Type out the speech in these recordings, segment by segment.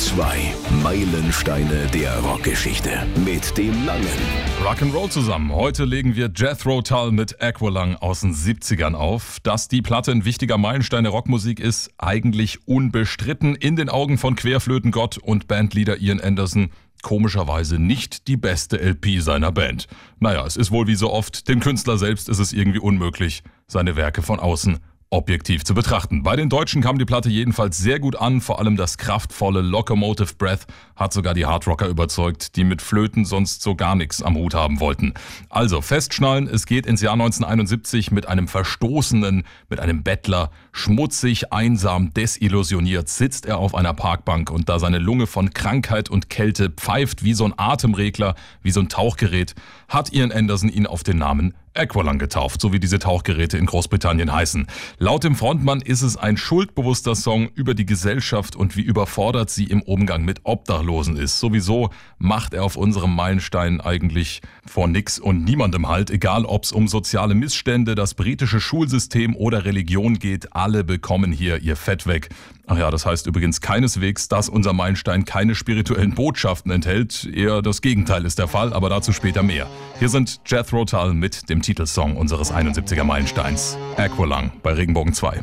2. Meilensteine der Rockgeschichte. Mit dem Langen. Rock'n'Roll zusammen. Heute legen wir Jethro Tull mit Aqualung aus den 70ern auf. Dass die Platte ein wichtiger Meilenstein der Rockmusik ist, eigentlich unbestritten. In den Augen von Querflötengott und Bandleader Ian Anderson komischerweise nicht die beste LP seiner Band. Naja, es ist wohl wie so oft, dem Künstler selbst ist es irgendwie unmöglich, seine Werke von außen objektiv zu betrachten. Bei den Deutschen kam die Platte jedenfalls sehr gut an, vor allem das kraftvolle Locomotive Breath hat sogar die Hardrocker überzeugt, die mit Flöten sonst so gar nichts am Hut haben wollten. Also festschnallen, es geht ins Jahr 1971 mit einem Verstoßenen, mit einem Bettler, schmutzig, einsam, desillusioniert sitzt er auf einer Parkbank und da seine Lunge von Krankheit und Kälte pfeift wie so ein Atemregler, wie so ein Tauchgerät, hat Ian Anderson ihn auf den Namen Aqualung getauft, so wie diese Tauchgeräte in Großbritannien heißen. Laut dem Frontmann ist es ein schuldbewusster Song über die Gesellschaft und wie überfordert sie im Umgang mit Obdachlosen ist. Sowieso macht er auf unserem Meilenstein eigentlich vor nix und niemandem halt, egal ob es um soziale Missstände, das britische Schulsystem oder Religion geht, alle bekommen hier ihr Fett weg. Ach ja, das heißt übrigens keineswegs, dass unser Meilenstein keine spirituellen Botschaften enthält. Eher das Gegenteil ist der Fall, aber dazu später mehr. Hier sind Jethro Tull mit dem Titelsong unseres 71er Meilensteins. Aqualung bei Regenbogen 2.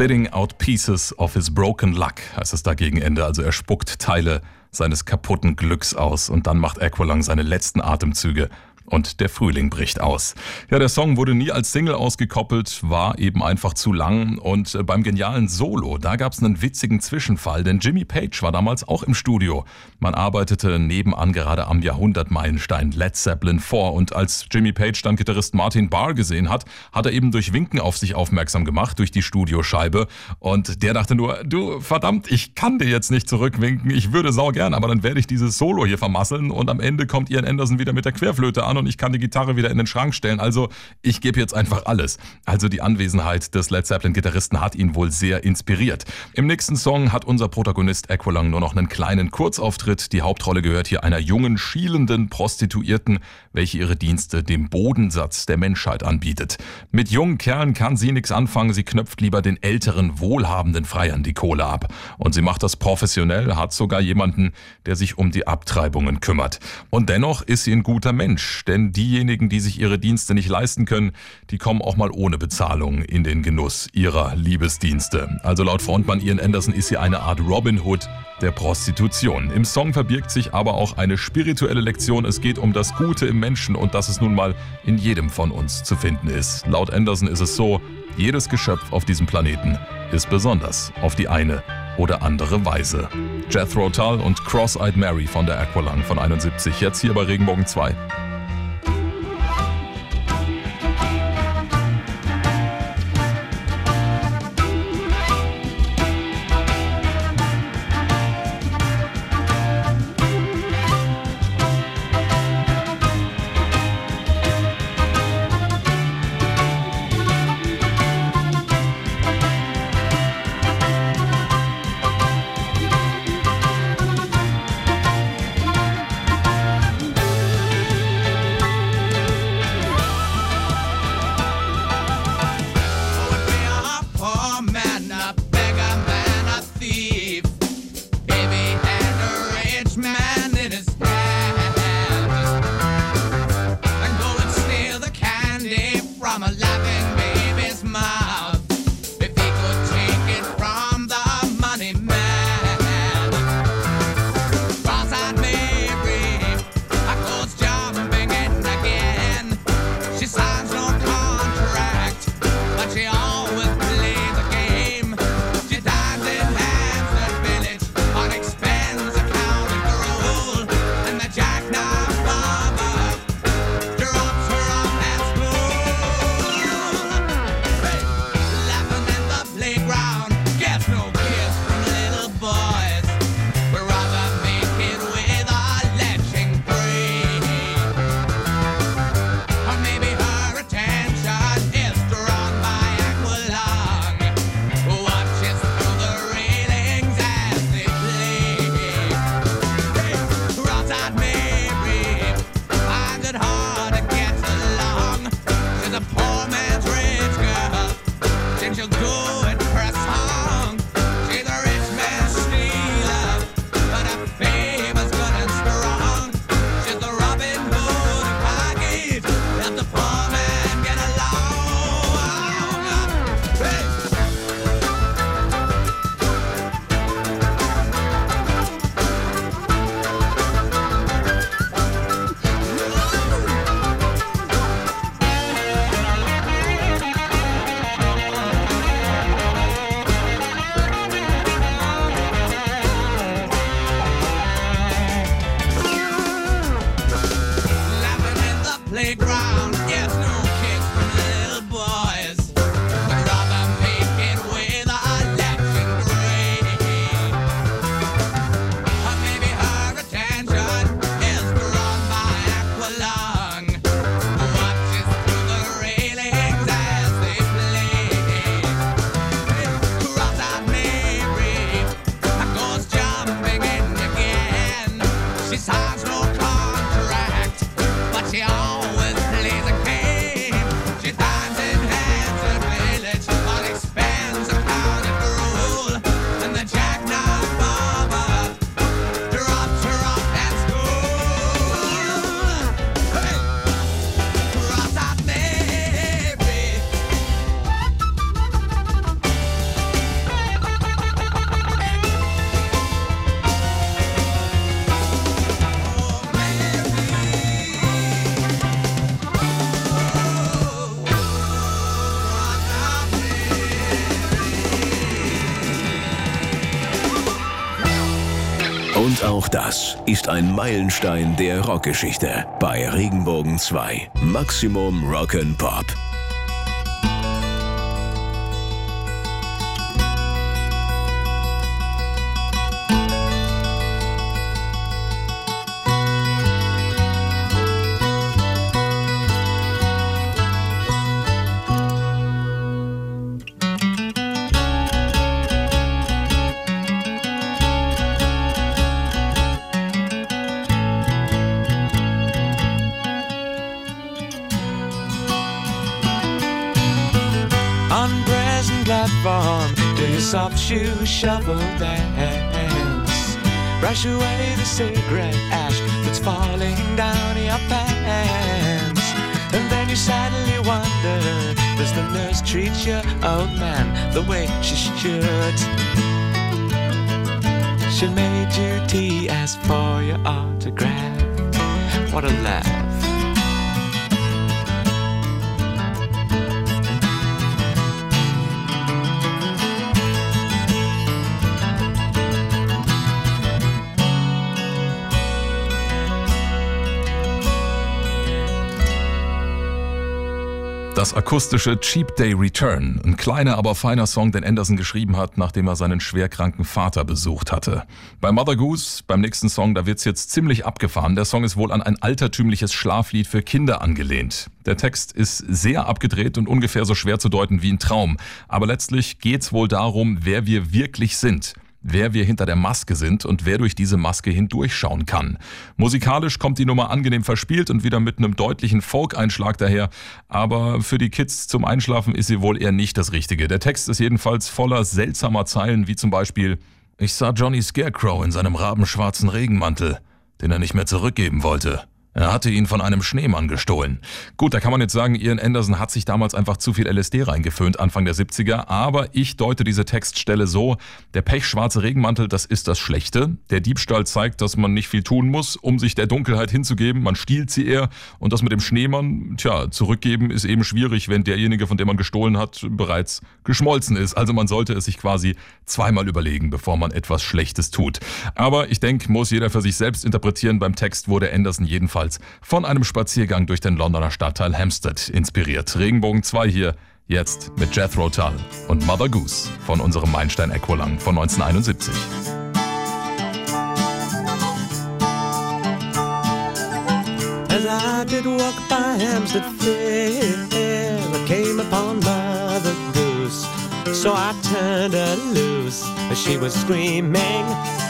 Spitting out pieces of his broken luck, heißt es da Ende. Also er spuckt Teile seines kaputten Glücks aus und dann macht Aqualung seine letzten Atemzüge und der Frühling bricht aus. Ja, der Song wurde nie als Single ausgekoppelt, war eben einfach zu lang und äh, beim genialen Solo, da gab es einen witzigen Zwischenfall, denn Jimmy Page war damals auch im Studio. Man arbeitete nebenan gerade am Jahrhundertmeilenstein Led Zeppelin vor und als Jimmy Page dann Gitarrist Martin Barr gesehen hat, hat er eben durch Winken auf sich aufmerksam gemacht, durch die Studioscheibe und der dachte nur, du verdammt, ich kann dir jetzt nicht zurückwinken, ich würde sau gern, aber dann werde ich dieses Solo hier vermasseln und am Ende kommt Ian Anderson wieder mit der Querflöte an und ich kann die Gitarre wieder in den Schrank stellen. Also ich gebe jetzt einfach alles. Also die Anwesenheit des Led Zeppelin-Gitarristen hat ihn wohl sehr inspiriert. Im nächsten Song hat unser Protagonist Aqualung nur noch einen kleinen Kurzauftritt. Die Hauptrolle gehört hier einer jungen, schielenden Prostituierten, welche ihre Dienste dem Bodensatz der Menschheit anbietet. Mit jungen Kerlen kann sie nichts anfangen. Sie knöpft lieber den älteren, wohlhabenden Freiern die Kohle ab. Und sie macht das professionell, hat sogar jemanden, der sich um die Abtreibungen kümmert. Und dennoch ist sie ein guter Mensch, denn diejenigen, die sich ihre Dienste nicht leisten können, die kommen auch mal ohne Bezahlung in den Genuss ihrer Liebesdienste. Also laut Frontmann Ian Anderson ist sie eine Art Robin Hood der Prostitution. Im Song verbirgt sich aber auch eine spirituelle Lektion. Es geht um das Gute im Menschen und dass es nun mal in jedem von uns zu finden ist. Laut Anderson ist es so, jedes Geschöpf auf diesem Planeten ist besonders auf die eine oder andere Weise. Jethro Tull und Cross-Eyed Mary von der Aqualung von 71, jetzt hier bei Regenbogen 2. das ist ein Meilenstein der Rockgeschichte bei Regenbogen 2. Maximum Rock'n'Pop. Shoe shuffle dance. Brush away the cigarette ash that's falling down your pants. And then you sadly wonder, does the nurse treat your old man the way she should? She made you tea, asked for your autograph. What a laugh. Das akustische Cheap Day Return, ein kleiner, aber feiner Song, den Anderson geschrieben hat, nachdem er seinen schwerkranken Vater besucht hatte. Bei Mother Goose, beim nächsten Song, da wird's jetzt ziemlich abgefahren. Der Song ist wohl an ein altertümliches Schlaflied für Kinder angelehnt. Der Text ist sehr abgedreht und ungefähr so schwer zu deuten wie ein Traum. Aber letztlich geht's wohl darum, wer wir wirklich sind wer wir hinter der Maske sind und wer durch diese Maske hindurchschauen kann. Musikalisch kommt die Nummer angenehm verspielt und wieder mit einem deutlichen Folk-Einschlag daher, aber für die Kids zum Einschlafen ist sie wohl eher nicht das Richtige. Der Text ist jedenfalls voller seltsamer Zeilen, wie zum Beispiel Ich sah Johnny Scarecrow in seinem rabenschwarzen Regenmantel, den er nicht mehr zurückgeben wollte. Er hatte ihn von einem Schneemann gestohlen. Gut, da kann man jetzt sagen, Ian Anderson hat sich damals einfach zu viel LSD reingeföhnt, Anfang der 70er, aber ich deute diese Textstelle so, der pechschwarze Regenmantel, das ist das Schlechte. Der Diebstahl zeigt, dass man nicht viel tun muss, um sich der Dunkelheit hinzugeben, man stiehlt sie eher und das mit dem Schneemann, tja, zurückgeben ist eben schwierig, wenn derjenige, von dem man gestohlen hat, bereits geschmolzen ist. Also man sollte es sich quasi zweimal überlegen, bevor man etwas Schlechtes tut. Aber ich denke, muss jeder für sich selbst interpretieren. Beim Text wurde Anderson jedenfalls von einem Spaziergang durch den Londoner Stadtteil Hampstead inspiriert. Regenbogen 2 hier, jetzt mit Jethro Tull und Mother Goose von unserem Meilenstein Equalang von 1971. As I did walk by Hampstead Fair, I came upon Mother Goose. So I turned her loose she was screaming.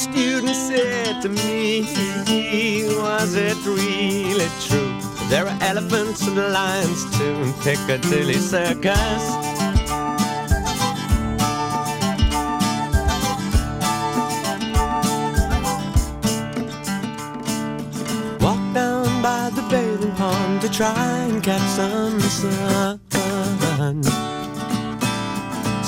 Student said to me, Was it really true? There are elephants and lions too in Piccadilly Circus. Walked down by the bathing pond to try and catch some sun.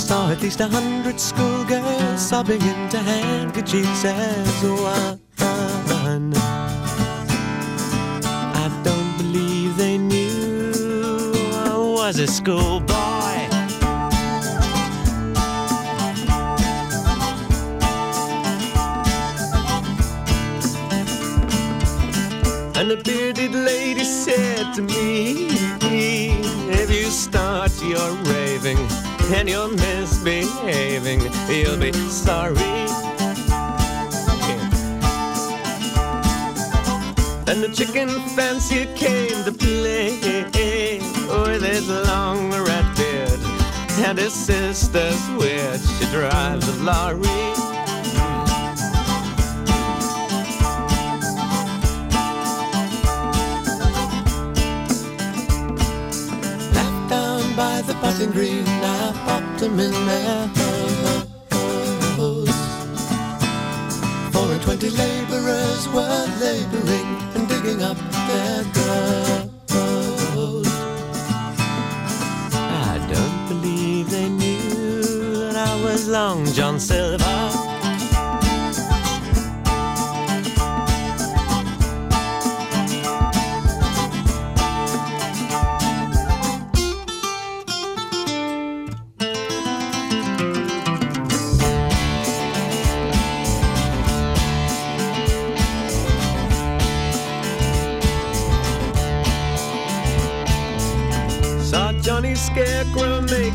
Saw at least a hundred schoolgirls sobbing into handkerchiefs as oh, one. I don't believe they knew I was a schoolboy. And a bearded lady said to me, If you start your raving and you're misbehaving, you'll be sorry. And the chicken fancier came to play with his long red beard and his sister's weird. She drives a lorry. Left down by the button green, Their hose. Four and twenty laborers were laboring and digging up their gold. I don't believe they knew that I was Long John Silver.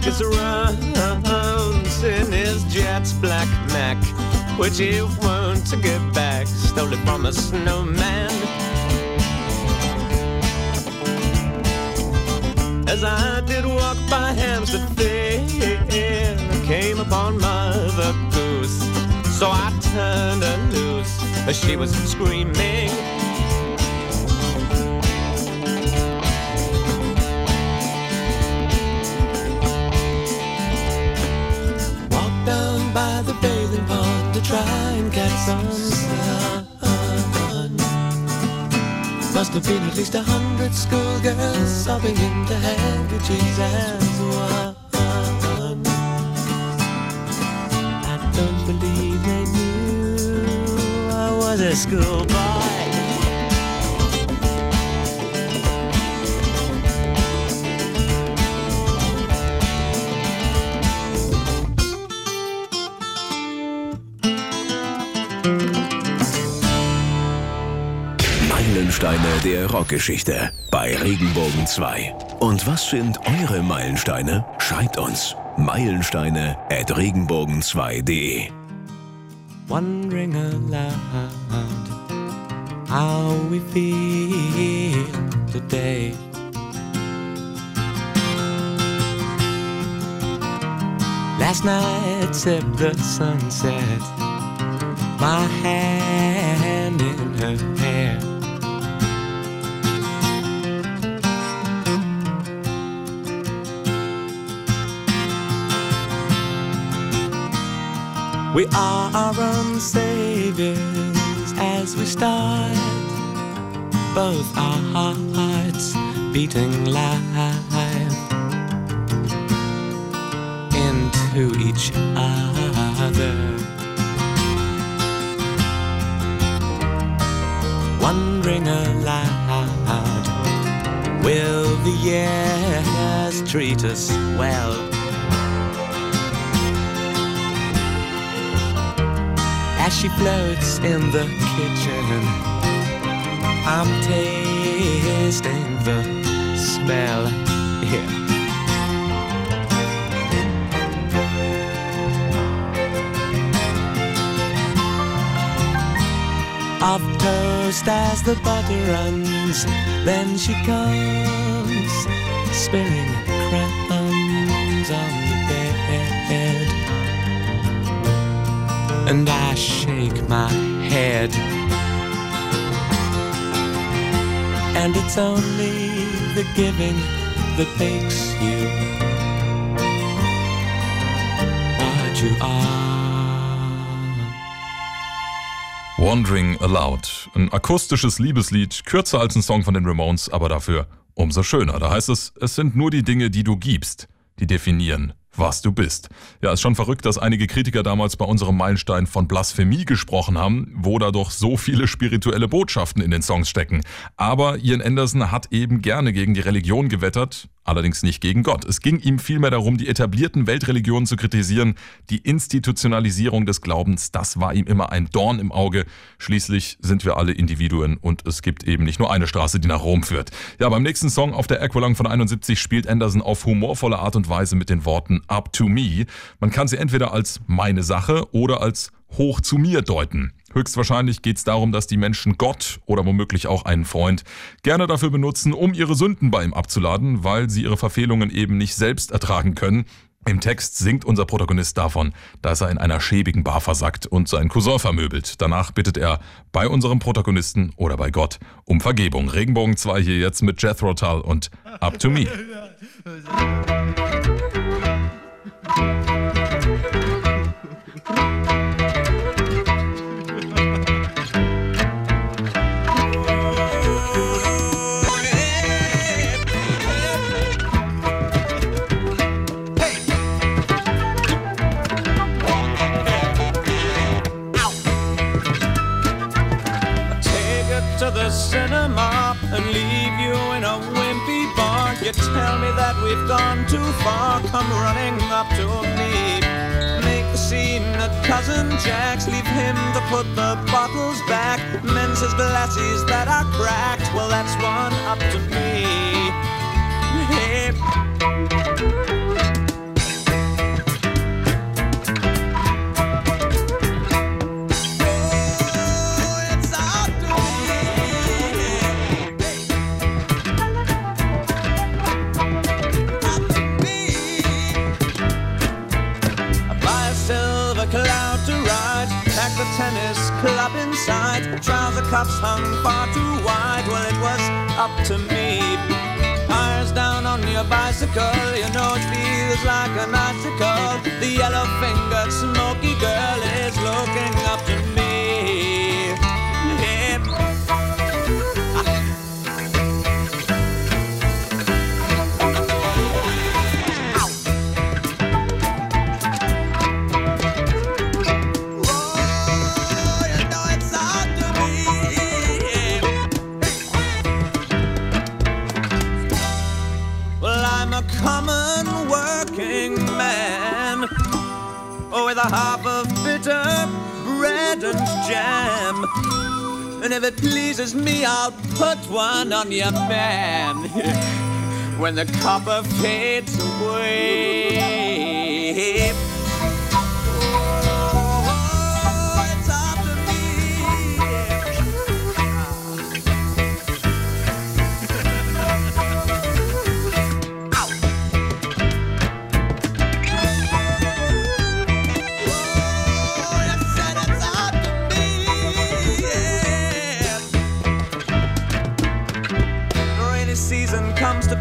His rounds in his Jets black Mac, which he won't get back. Stole it from a snowman. As I did walk by Hampstead Fair, I came upon Mother Goose. So I turned her loose as she was screaming. To try and catch some sun. Must have been at least a hundred schoolgirls sobbing into handkerchiefs as one. I don't believe they knew I was a schoolboy. Der Rockgeschichte bei Regenbogen 2. Und was sind eure Meilensteine? Schreibt uns. Meilensteine at regenbogen2.de wondering aloud how we feel today. Last night sipped the sunset, my hand in her hair. We are our own saviors as we start, both our hearts beating live into each other. Wondering aloud, will the years treat us well? As she floats in the kitchen, I'm tasting the smell. Yeah. Of toast as the butter runs, then she comes, spilling crumbs on and I shake my head. And it's only the giving that makes you what you are. Wandering Aloud. Ein akustisches Liebeslied, kürzer als ein Song von den Ramones, aber dafür umso schöner. Da heißt es, es sind nur die Dinge, die du gibst, die definieren, was du bist. Ja, ist schon verrückt, dass einige Kritiker damals bei unserem Meilenstein von Blasphemie gesprochen haben, wo da doch so viele spirituelle Botschaften in den Songs stecken. Aber Ian Anderson hat eben gerne gegen die Religion gewettert, allerdings nicht gegen Gott. Es ging ihm vielmehr darum, die etablierten Weltreligionen zu kritisieren. Die Institutionalisierung des Glaubens, das war ihm immer ein Dorn im Auge. Schließlich sind wir alle Individuen und es gibt eben nicht nur eine Straße, die nach Rom führt. Ja, beim nächsten Song auf der Aqualung von 71 spielt Anderson auf humorvolle Art und Weise mit den Worten Up to Me. Man kann sie entweder als meine Sache oder als hoch zu mir deuten. Höchstwahrscheinlich geht es darum, dass die Menschen Gott oder womöglich auch einen Freund gerne dafür benutzen, um ihre Sünden bei ihm abzuladen, weil sie ihre Verfehlungen eben nicht selbst ertragen können. Im Text singt unser Protagonist davon, dass er in einer schäbigen Bar versackt und seinen Cousin vermöbelt. Danach bittet er bei unserem Protagonisten oder bei Gott um Vergebung. Regenbogen 2 hier jetzt mit Jethro Tull und Up to Me. we've gone too far. Come running up to me. Make the scene at cousin Jack's. Leave him to put the bottles back. Mends his glasses that are cracked. Well, that's one up to me. Hey. Club. Trouser cuffs hung far too wide. Well, it was up to me. Tires down on your bicycle. You know it feels like an icicle. The yellow fingered smoky girl is looking up And if it pleases me, I'll put one on your man when the copper fades away.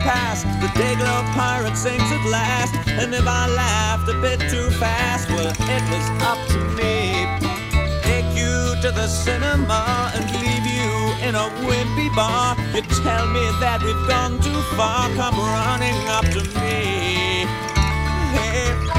Pass. The day glow pirate sings at last. And if I laughed a bit too fast, well, it was up to me. Take you to the cinema and leave you in a wimpy bar. You tell me that we've gone too far. Come running up to me. Hey.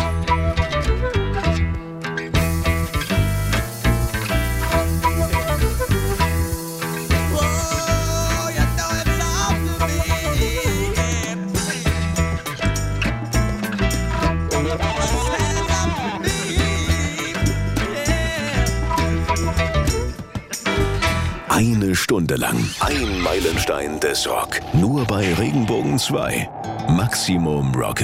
Eine Stunde lang. Ein Meilenstein des Rock. Nur bei Regenbogen 2. Maximum Rock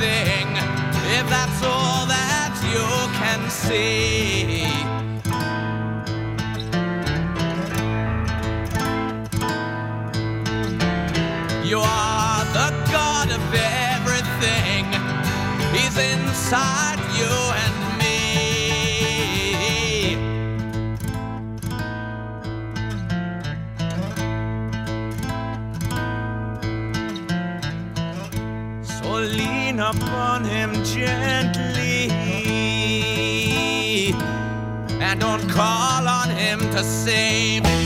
thing if that's all that you can see. You are the god of everything. He's inside on him gently. And don't call on him to save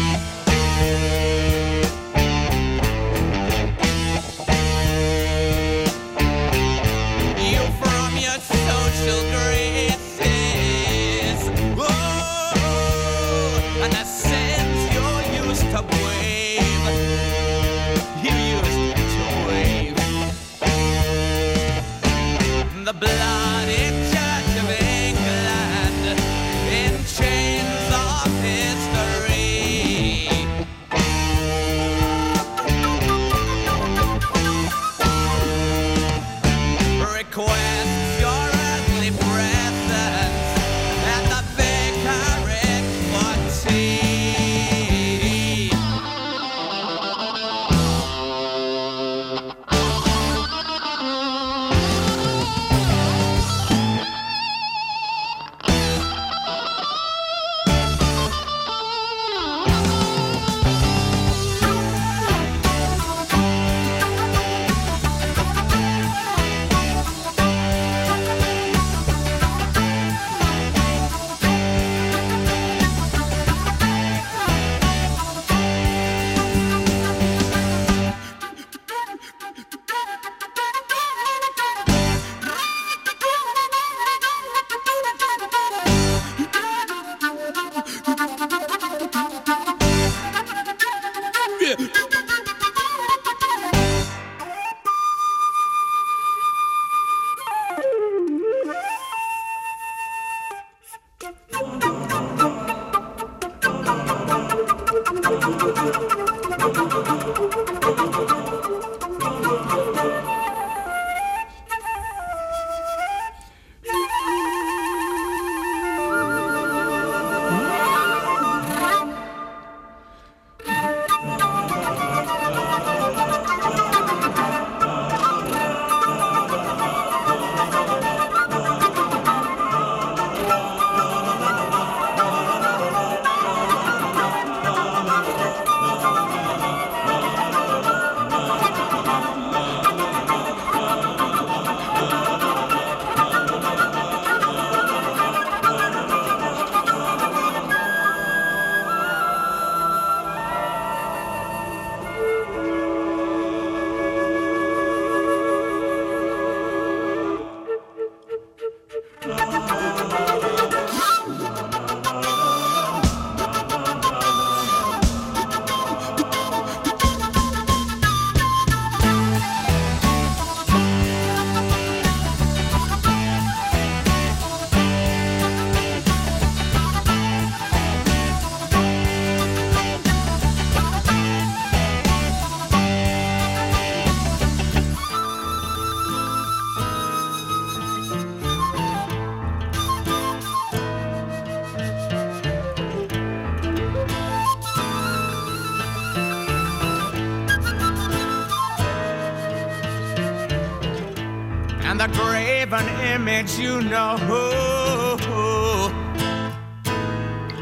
you know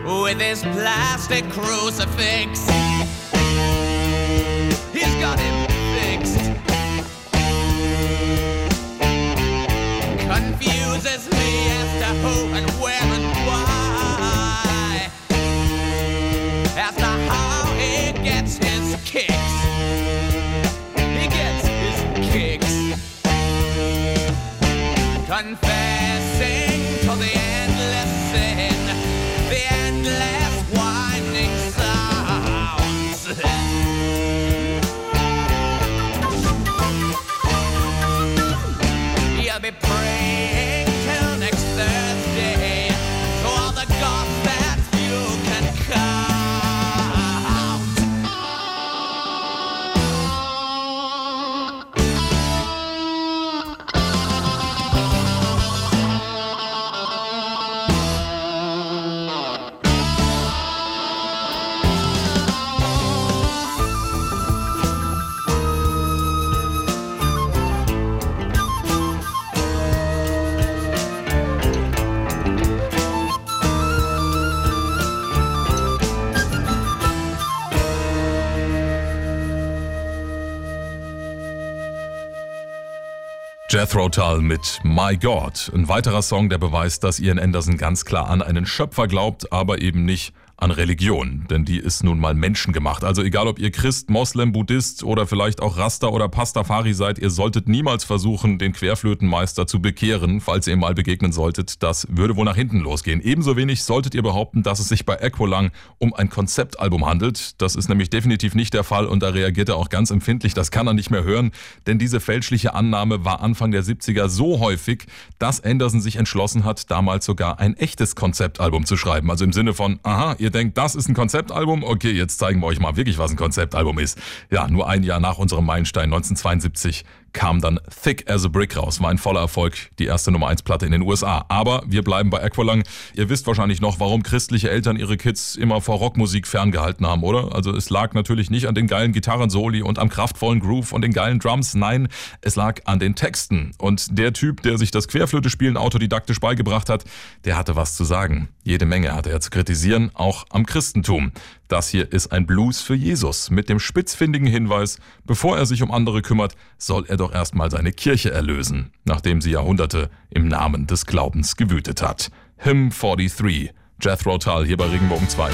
with his plastic crucifix. Jethro Tull mit My God. Ein weiterer Song, der beweist, dass Ian Anderson ganz klar an einen Schöpfer glaubt, aber eben nicht an Religion, denn die ist nun mal menschengemacht. Also egal ob ihr Christ, Moslem, Buddhist oder vielleicht auch Rasta oder Pastafari seid, ihr solltet niemals versuchen, den Querflötenmeister zu bekehren, falls ihr ihm mal begegnen solltet. Das würde wohl nach hinten losgehen. Ebenso wenig solltet ihr behaupten, dass es sich bei Equalang um ein Konzeptalbum handelt. Das ist nämlich definitiv nicht der Fall und da reagiert er auch ganz empfindlich. Das kann er nicht mehr hören, denn diese fälschliche Annahme war Anfang der 70er so häufig, dass Anderson sich entschlossen hat, damals sogar ein echtes Konzeptalbum zu schreiben. Also im Sinne von, aha, ihr denkt, das ist ein Konzeptalbum? Okay, jetzt zeigen wir euch mal wirklich, was ein Konzeptalbum ist. Ja, nur ein Jahr nach unserem Meilenstein 1972 kam dann Thick as a Brick raus. War ein voller Erfolg, die erste Nummer 1 Platte in den USA. Aber wir bleiben bei Aqualung. Ihr wisst wahrscheinlich noch, warum christliche Eltern ihre Kids immer vor Rockmusik ferngehalten haben, oder? Also es lag natürlich nicht an den geilen Gitarrensoli und am kraftvollen Groove und den geilen Drums. Nein, es lag an den Texten. Und der Typ, der sich das Querflöte-Spielen autodidaktisch beigebracht hat, der hatte was zu sagen. Jede Menge hatte er zu kritisieren, auch am Christentum. Das hier ist ein Blues für Jesus mit dem spitzfindigen Hinweis, bevor er sich um andere kümmert, soll er doch erstmal seine Kirche erlösen, nachdem sie Jahrhunderte im Namen des Glaubens gewütet hat. Hymn 43, Jethro Tull hier bei Regenbogen 2.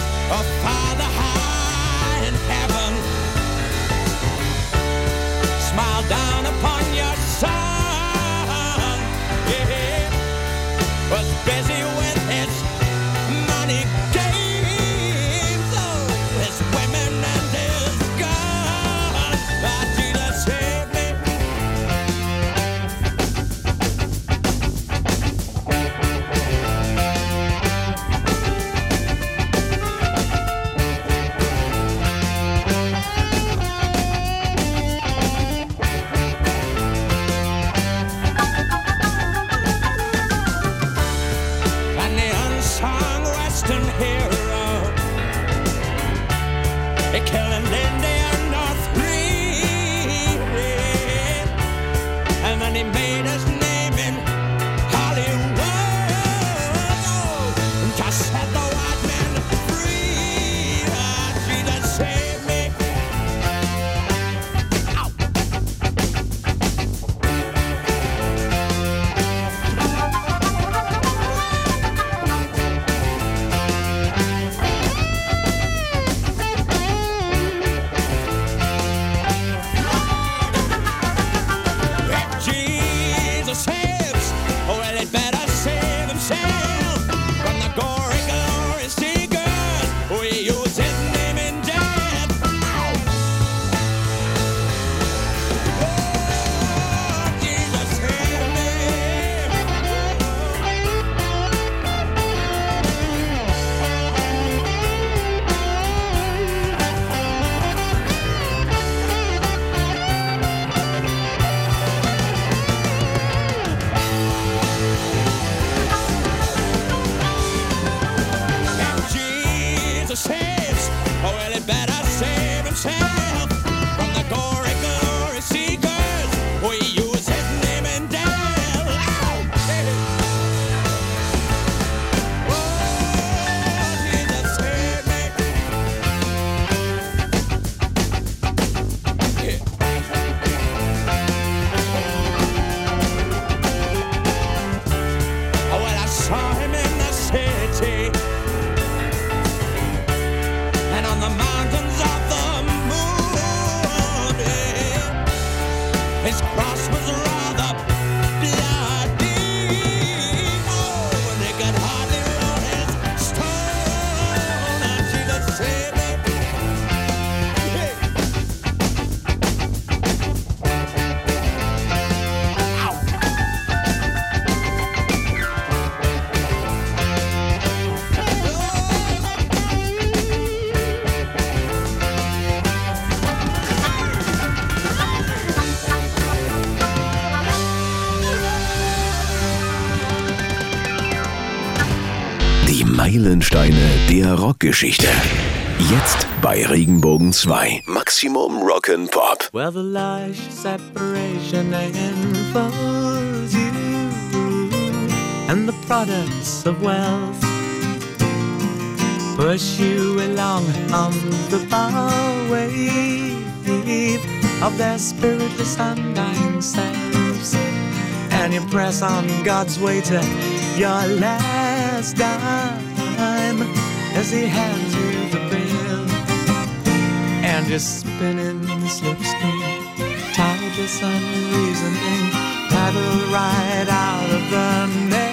Der Rockgeschichte. Jetzt bei Regenbogen 2. Maximum Rock'n'Pop. Well, the lies, separation involves you and the products of wealth push you along on the byway of their spiritless undying selves. and you press on God's way to your last dime as He hands you the bill, and you're spinning the slipstream, tideless unreasoning, paddle right out of the maze,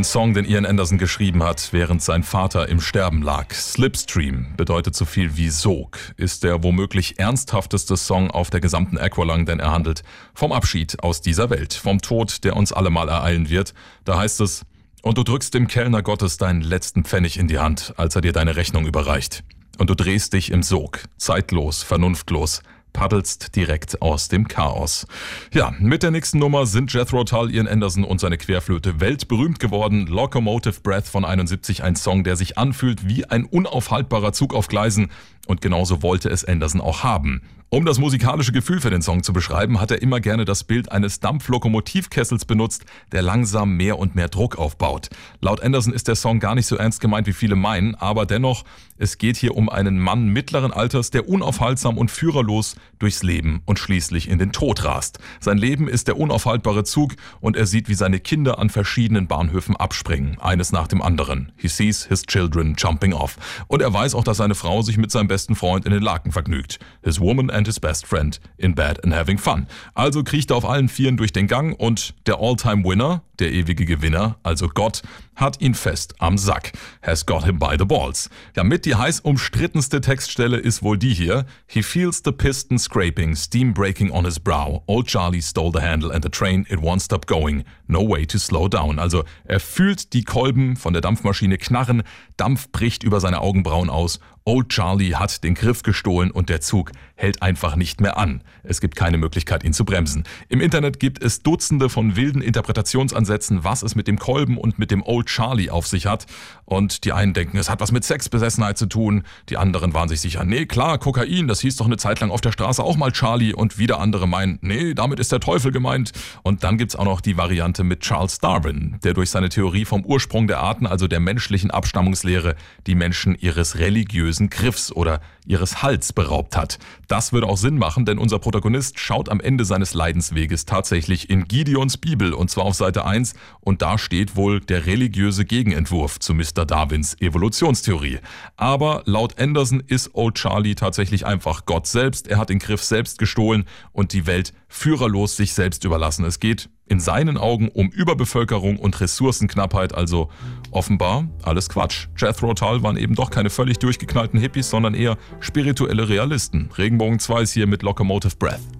Ein Song, den Ian Anderson geschrieben hat, während sein Vater im Sterben lag. Slipstream bedeutet so viel wie Sog, ist der womöglich ernsthafteste Song auf der gesamten Aqualung, denn er handelt vom Abschied aus dieser Welt, vom Tod, der uns alle mal ereilen wird. Da heißt es, und du drückst dem Kellner Gottes deinen letzten Pfennig in die Hand, als er dir deine Rechnung überreicht. Und du drehst dich im Sog, zeitlos, vernunftlos, paddelst direkt aus dem Chaos. Ja, mit der nächsten Nummer sind Jethro Tull, Ian Anderson und seine Querflöte weltberühmt geworden. Locomotive Breath von 71, ein Song, der sich anfühlt wie ein unaufhaltbarer Zug auf Gleisen. Und genauso wollte es Anderson auch haben. Um das musikalische Gefühl für den Song zu beschreiben, hat er immer gerne das Bild eines Dampflokomotivkessels benutzt, der langsam mehr und mehr Druck aufbaut. Laut Anderson ist der Song gar nicht so ernst gemeint, wie viele meinen, aber dennoch, es geht hier um einen Mann mittleren Alters, der unaufhaltsam und führerlos durchs Leben und schließlich in den Tod rast. Sein Leben ist der unaufhaltbare Zug und er sieht, wie seine Kinder an verschiedenen Bahnhöfen abspringen, eines nach dem anderen. He sees his children jumping off. Und er weiß auch, dass seine Frau sich mit seinem besten Freund in den Laken vergnügt. His woman and his best friend in bed and having fun. Also kriecht er auf allen Vieren durch den Gang und der All-Time-Winner, der ewige Gewinner, also Gott, hat ihn fest am Sack. Has got him by the balls. Ja, mit die heiß umstrittenste Textstelle ist wohl die hier. He feels the piston scraping, steam breaking on his brow. Old Charlie stole the handle and the train, it won't stop going. No way to slow down. Also er fühlt die Kolben von der Dampfmaschine knarren, Dampf bricht über seine Augenbrauen aus. Old Charlie hat den Griff gestohlen und der Zug hält einfach nicht mehr an. Es gibt keine Möglichkeit, ihn zu bremsen. Im Internet gibt es Dutzende von wilden Interpretationsansätzen, was es mit dem Kolben und mit dem Old Charlie auf sich hat. Und die einen denken, es hat was mit Sexbesessenheit zu tun. Die anderen waren sich sicher, nee, klar, Kokain, das hieß doch eine Zeit lang auf der Straße auch mal Charlie. Und wieder andere meinen, nee, damit ist der Teufel gemeint. Und dann gibt's auch noch die Variante mit Charles Darwin, der durch seine Theorie vom Ursprung der Arten, also der menschlichen Abstammungslehre, die Menschen ihres religiösen Griffs oder ihres Hals beraubt hat. Das würde auch Sinn machen, denn unser Protagonist schaut am Ende seines Leidensweges tatsächlich in Gideons Bibel und zwar auf Seite 1 und da steht wohl der religiöse Gegenentwurf zu Mr. Darwins Evolutionstheorie. Aber laut Anderson ist Old Charlie tatsächlich einfach Gott selbst. Er hat den Griff selbst gestohlen und die Welt führerlos sich selbst überlassen. Es geht in seinen Augen um Überbevölkerung und Ressourcenknappheit, also offenbar alles Quatsch. Jethro Tull waren eben doch keine völlig durchgeknallten Hippies, sondern eher spirituelle Realisten. Regenbogen 2 ist hier mit Locomotive Breath.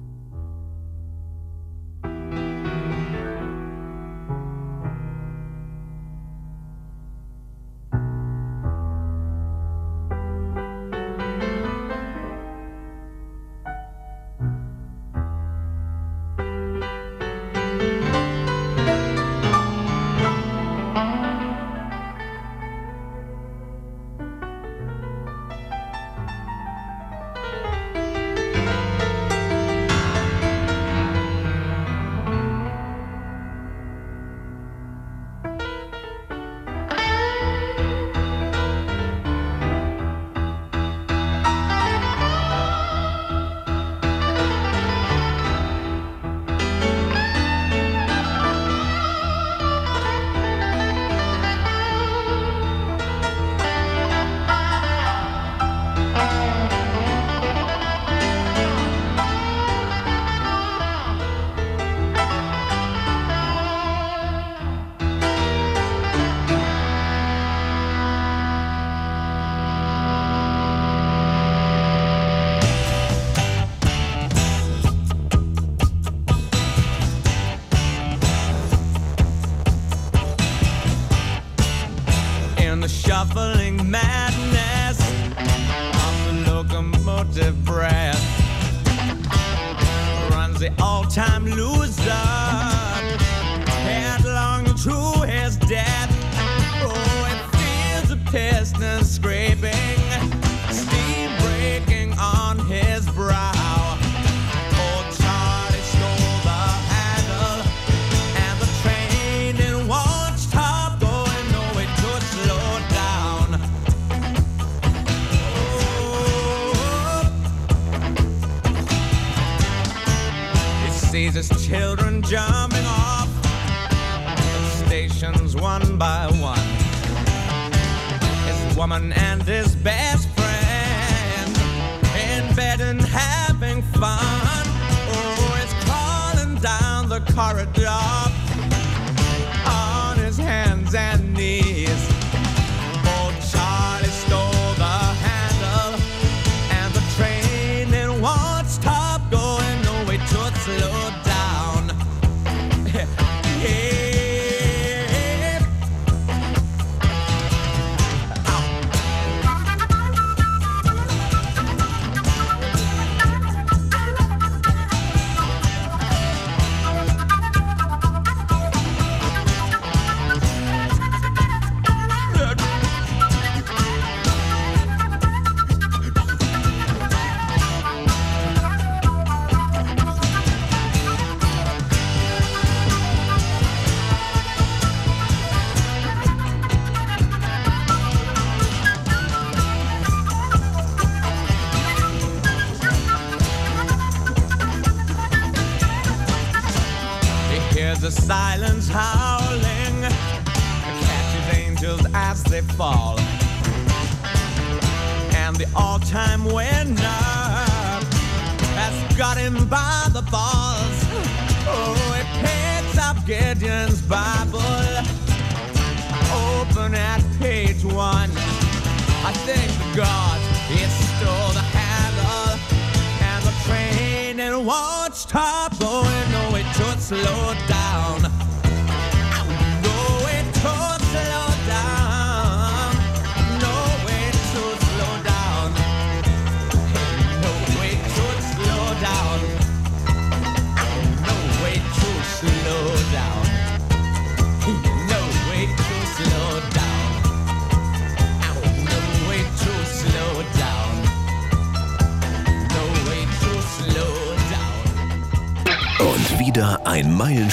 paradox.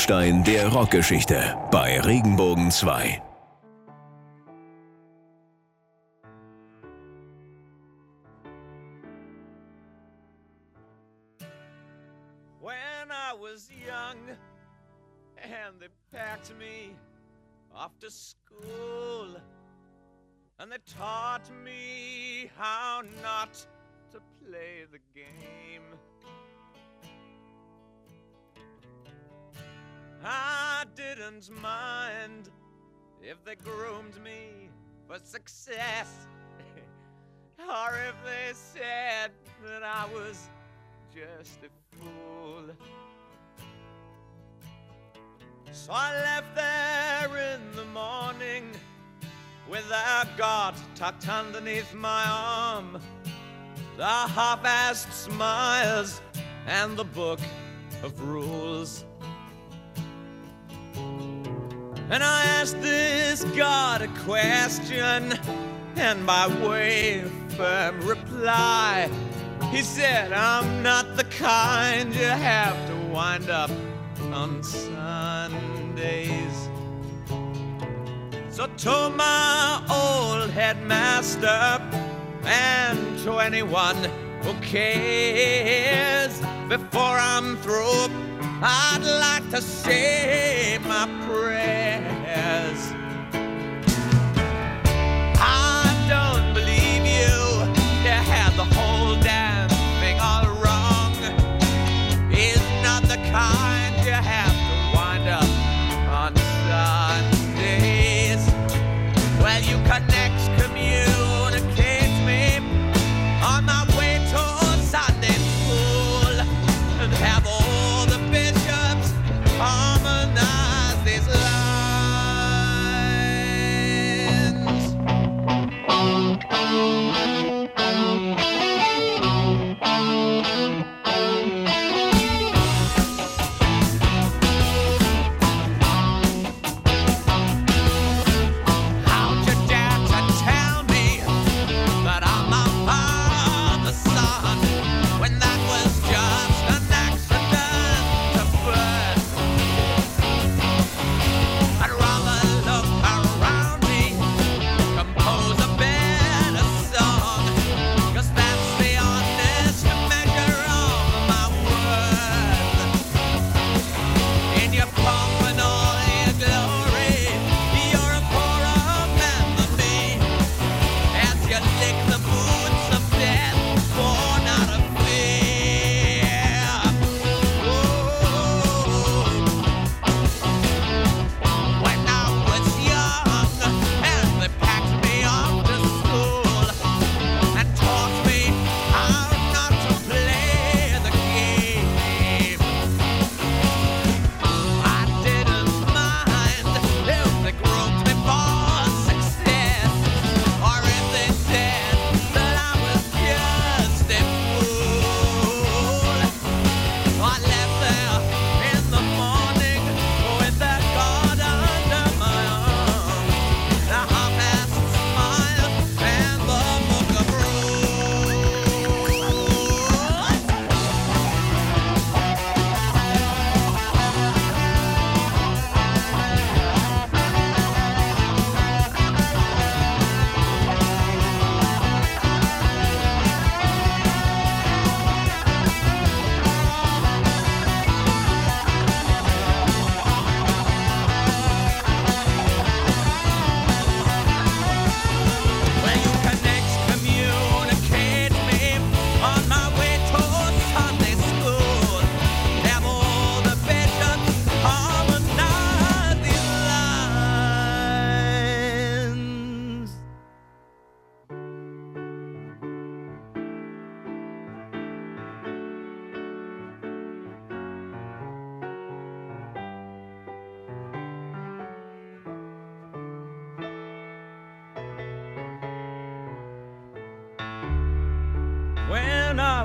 Meilenstein der Rockgeschichte bei Regenbogen 2. when I was young and they packed me off to school and they taught me how not to play the game. I didn't mind if they groomed me for success or if they said that I was just a fool. So I left there in the morning with a God tucked underneath my arm, the half assed smiles, and the book of rules. And I asked this God a question, and by way of firm reply, he said, I'm not the kind you have to wind up on Sundays. So to my old headmaster and to anyone who cares, before I'm through, I'd like to say my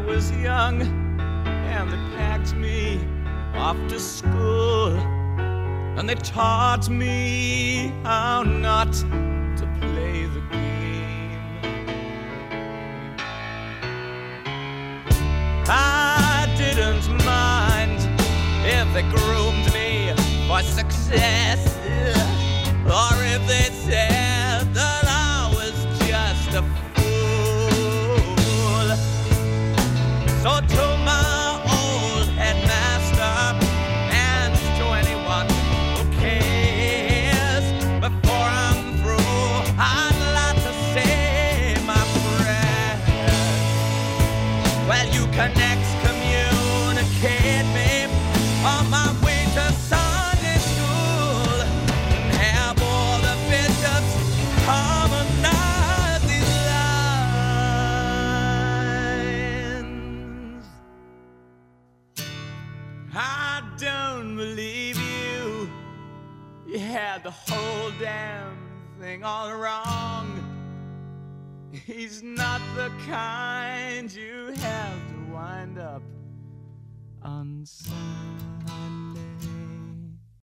was young and they packed me off to school and they taught me how not to play the game. I didn't mind if they groomed me for success. kind.